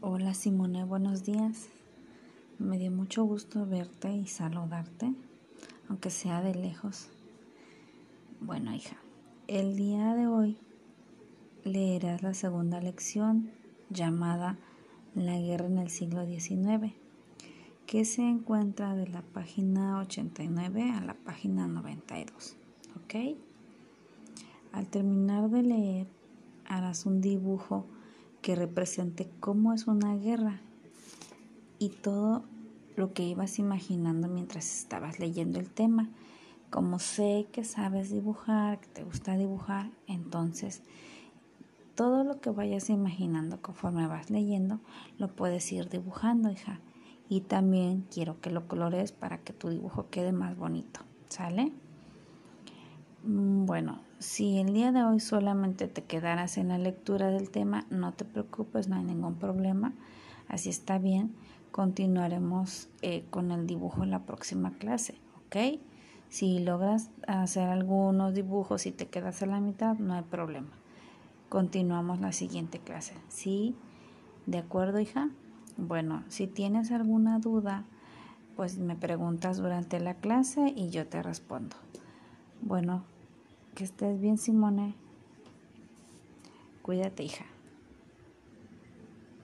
Hola Simone, buenos días. Me dio mucho gusto verte y saludarte, aunque sea de lejos. Bueno, hija, el día de hoy leerás la segunda lección llamada La guerra en el siglo XIX, que se encuentra de la página 89 a la página 92. ¿Ok? Al terminar de leer, harás un dibujo que represente cómo es una guerra y todo lo que ibas imaginando mientras estabas leyendo el tema. Como sé que sabes dibujar, que te gusta dibujar, entonces todo lo que vayas imaginando conforme vas leyendo lo puedes ir dibujando, hija. Y también quiero que lo colores para que tu dibujo quede más bonito. ¿Sale? Bueno, si el día de hoy solamente te quedaras en la lectura del tema, no te preocupes, no hay ningún problema. Así está bien. Continuaremos eh, con el dibujo en la próxima clase, ¿ok? Si logras hacer algunos dibujos y te quedas a la mitad, no hay problema. Continuamos la siguiente clase. ¿Sí? ¿De acuerdo, hija? Bueno, si tienes alguna duda, pues me preguntas durante la clase y yo te respondo. Bueno, que estés bien, Simone. Cuídate, hija.